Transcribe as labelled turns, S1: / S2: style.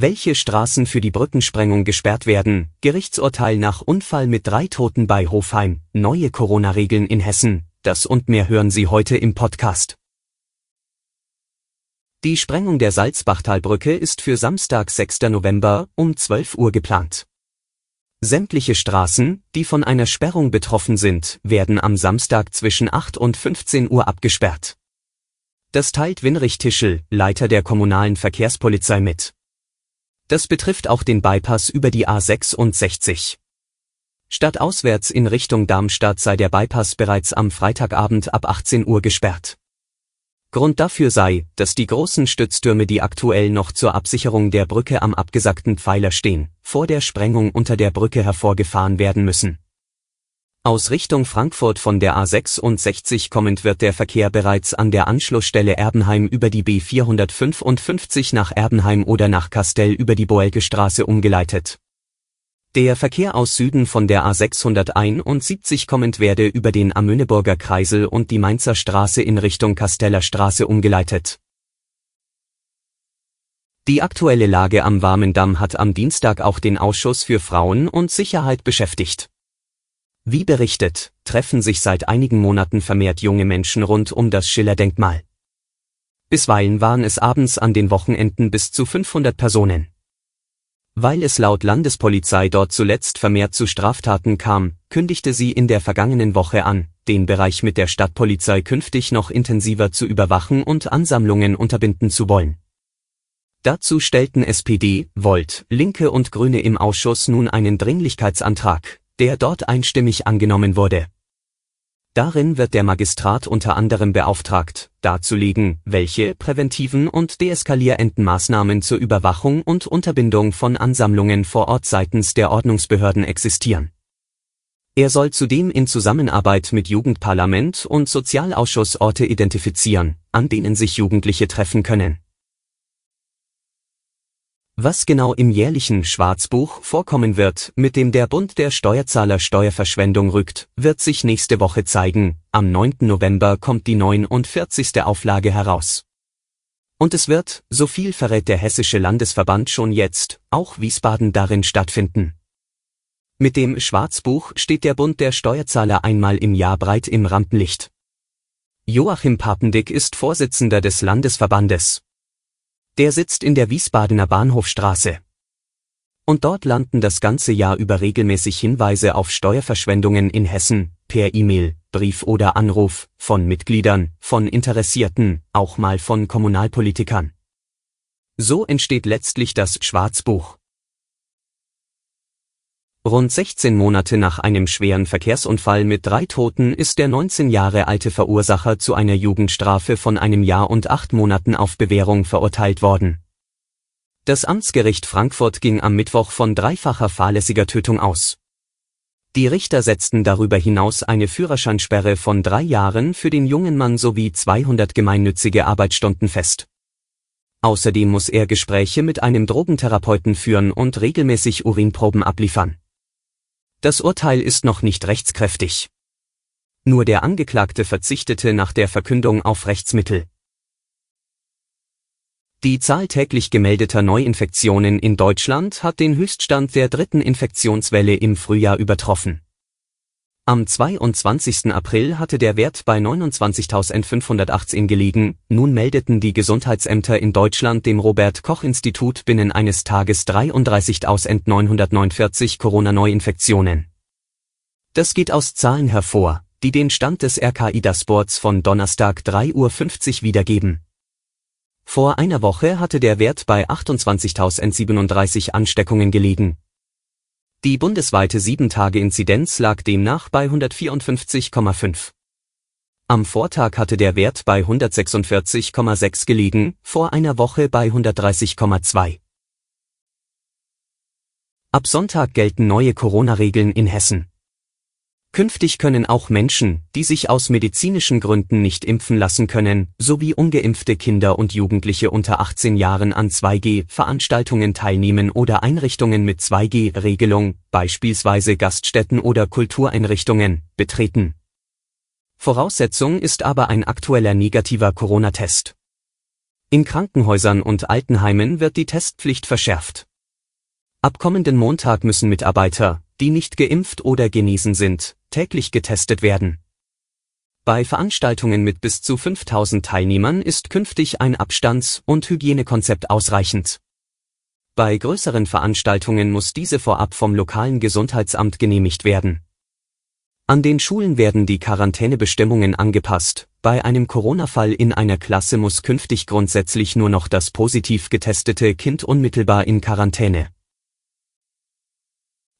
S1: Welche Straßen für die Brückensprengung gesperrt werden, Gerichtsurteil nach Unfall mit drei Toten bei Hofheim, neue Corona-Regeln in Hessen, das und mehr hören Sie heute im Podcast. Die Sprengung der Salzbachtalbrücke ist für Samstag 6. November um 12 Uhr geplant. Sämtliche Straßen, die von einer Sperrung betroffen sind, werden am Samstag zwischen 8 und 15 Uhr abgesperrt. Das teilt Winrich Tischel, Leiter der kommunalen Verkehrspolizei mit. Das betrifft auch den Bypass über die A66. Statt auswärts in Richtung Darmstadt sei der Bypass bereits am Freitagabend ab 18 Uhr gesperrt. Grund dafür sei, dass die großen Stütztürme, die aktuell noch zur Absicherung der Brücke am abgesackten Pfeiler stehen, vor der Sprengung unter der Brücke hervorgefahren werden müssen. Aus Richtung Frankfurt von der A66 kommend wird der Verkehr bereits an der Anschlussstelle Erbenheim über die B455 nach Erbenheim oder nach Kastell über die Boelke Straße umgeleitet. Der Verkehr aus Süden von der A671 kommend werde über den Amöneburger Kreisel und die Mainzer Straße in Richtung Kasteller Straße umgeleitet. Die aktuelle Lage am Warmendamm hat am Dienstag auch den Ausschuss für Frauen und Sicherheit beschäftigt. Wie berichtet, treffen sich seit einigen Monaten vermehrt junge Menschen rund um das Schiller-Denkmal. Bisweilen waren es abends an den Wochenenden bis zu 500 Personen. Weil es laut Landespolizei dort zuletzt vermehrt zu Straftaten kam, kündigte sie in der vergangenen Woche an, den Bereich mit der Stadtpolizei künftig noch intensiver zu überwachen und Ansammlungen unterbinden zu wollen. Dazu stellten SPD, Volt, Linke und Grüne im Ausschuss nun einen Dringlichkeitsantrag, der dort einstimmig angenommen wurde. Darin wird der Magistrat unter anderem beauftragt, darzulegen, welche präventiven und deeskalierenden Maßnahmen zur Überwachung und Unterbindung von Ansammlungen vor Ort seitens der Ordnungsbehörden existieren. Er soll zudem in Zusammenarbeit mit Jugendparlament und Sozialausschuss Orte identifizieren, an denen sich Jugendliche treffen können was genau im jährlichen Schwarzbuch vorkommen wird, mit dem der Bund der Steuerzahler Steuerverschwendung rückt, wird sich nächste Woche zeigen. Am 9. November kommt die 49. Auflage heraus. Und es wird, so viel verrät der Hessische Landesverband schon jetzt, auch Wiesbaden darin stattfinden. Mit dem Schwarzbuch steht der Bund der Steuerzahler einmal im Jahr breit im Rampenlicht. Joachim Papendick ist Vorsitzender des Landesverbandes. Der sitzt in der Wiesbadener Bahnhofstraße. Und dort landen das ganze Jahr über regelmäßig Hinweise auf Steuerverschwendungen in Hessen, per E-Mail, Brief oder Anruf, von Mitgliedern, von Interessierten, auch mal von Kommunalpolitikern. So entsteht letztlich das Schwarzbuch. Rund 16 Monate nach einem schweren Verkehrsunfall mit drei Toten ist der 19 Jahre alte Verursacher zu einer Jugendstrafe von einem Jahr und acht Monaten auf Bewährung verurteilt worden. Das Amtsgericht Frankfurt ging am Mittwoch von dreifacher fahrlässiger Tötung aus. Die Richter setzten darüber hinaus eine Führerscheinsperre von drei Jahren für den jungen Mann sowie 200 gemeinnützige Arbeitsstunden fest. Außerdem muss er Gespräche mit einem Drogentherapeuten führen und regelmäßig Urinproben abliefern. Das Urteil ist noch nicht rechtskräftig. Nur der Angeklagte verzichtete nach der Verkündung auf Rechtsmittel. Die Zahl täglich gemeldeter Neuinfektionen in Deutschland hat den Höchststand der dritten Infektionswelle im Frühjahr übertroffen. Am 22. April hatte der Wert bei 29.518 gelegen, nun meldeten die Gesundheitsämter in Deutschland dem Robert Koch Institut binnen eines Tages 33.949 Corona-Neuinfektionen. Das geht aus Zahlen hervor, die den Stand des RKI Dashboards von Donnerstag 3.50 Uhr wiedergeben. Vor einer Woche hatte der Wert bei 28.037 Ansteckungen gelegen die bundesweite 7-Tage-Inzidenz lag demnach bei 154,5. Am Vortag hatte der Wert bei 146,6 gelegen, vor einer Woche bei 130,2. Ab Sonntag gelten neue Corona-Regeln in Hessen. Künftig können auch Menschen, die sich aus medizinischen Gründen nicht impfen lassen können, sowie ungeimpfte Kinder und Jugendliche unter 18 Jahren an 2G-Veranstaltungen teilnehmen oder Einrichtungen mit 2G-Regelung, beispielsweise Gaststätten oder Kultureinrichtungen, betreten. Voraussetzung ist aber ein aktueller negativer Corona-Test. In Krankenhäusern und Altenheimen wird die Testpflicht verschärft. Ab kommenden Montag müssen Mitarbeiter, die nicht geimpft oder genesen sind, täglich getestet werden. Bei Veranstaltungen mit bis zu 5000 Teilnehmern ist künftig ein Abstands- und Hygienekonzept ausreichend. Bei größeren Veranstaltungen muss diese vorab vom lokalen Gesundheitsamt genehmigt werden. An den Schulen werden die Quarantänebestimmungen angepasst. Bei einem Corona-Fall in einer Klasse muss künftig grundsätzlich nur noch das positiv getestete Kind unmittelbar in Quarantäne.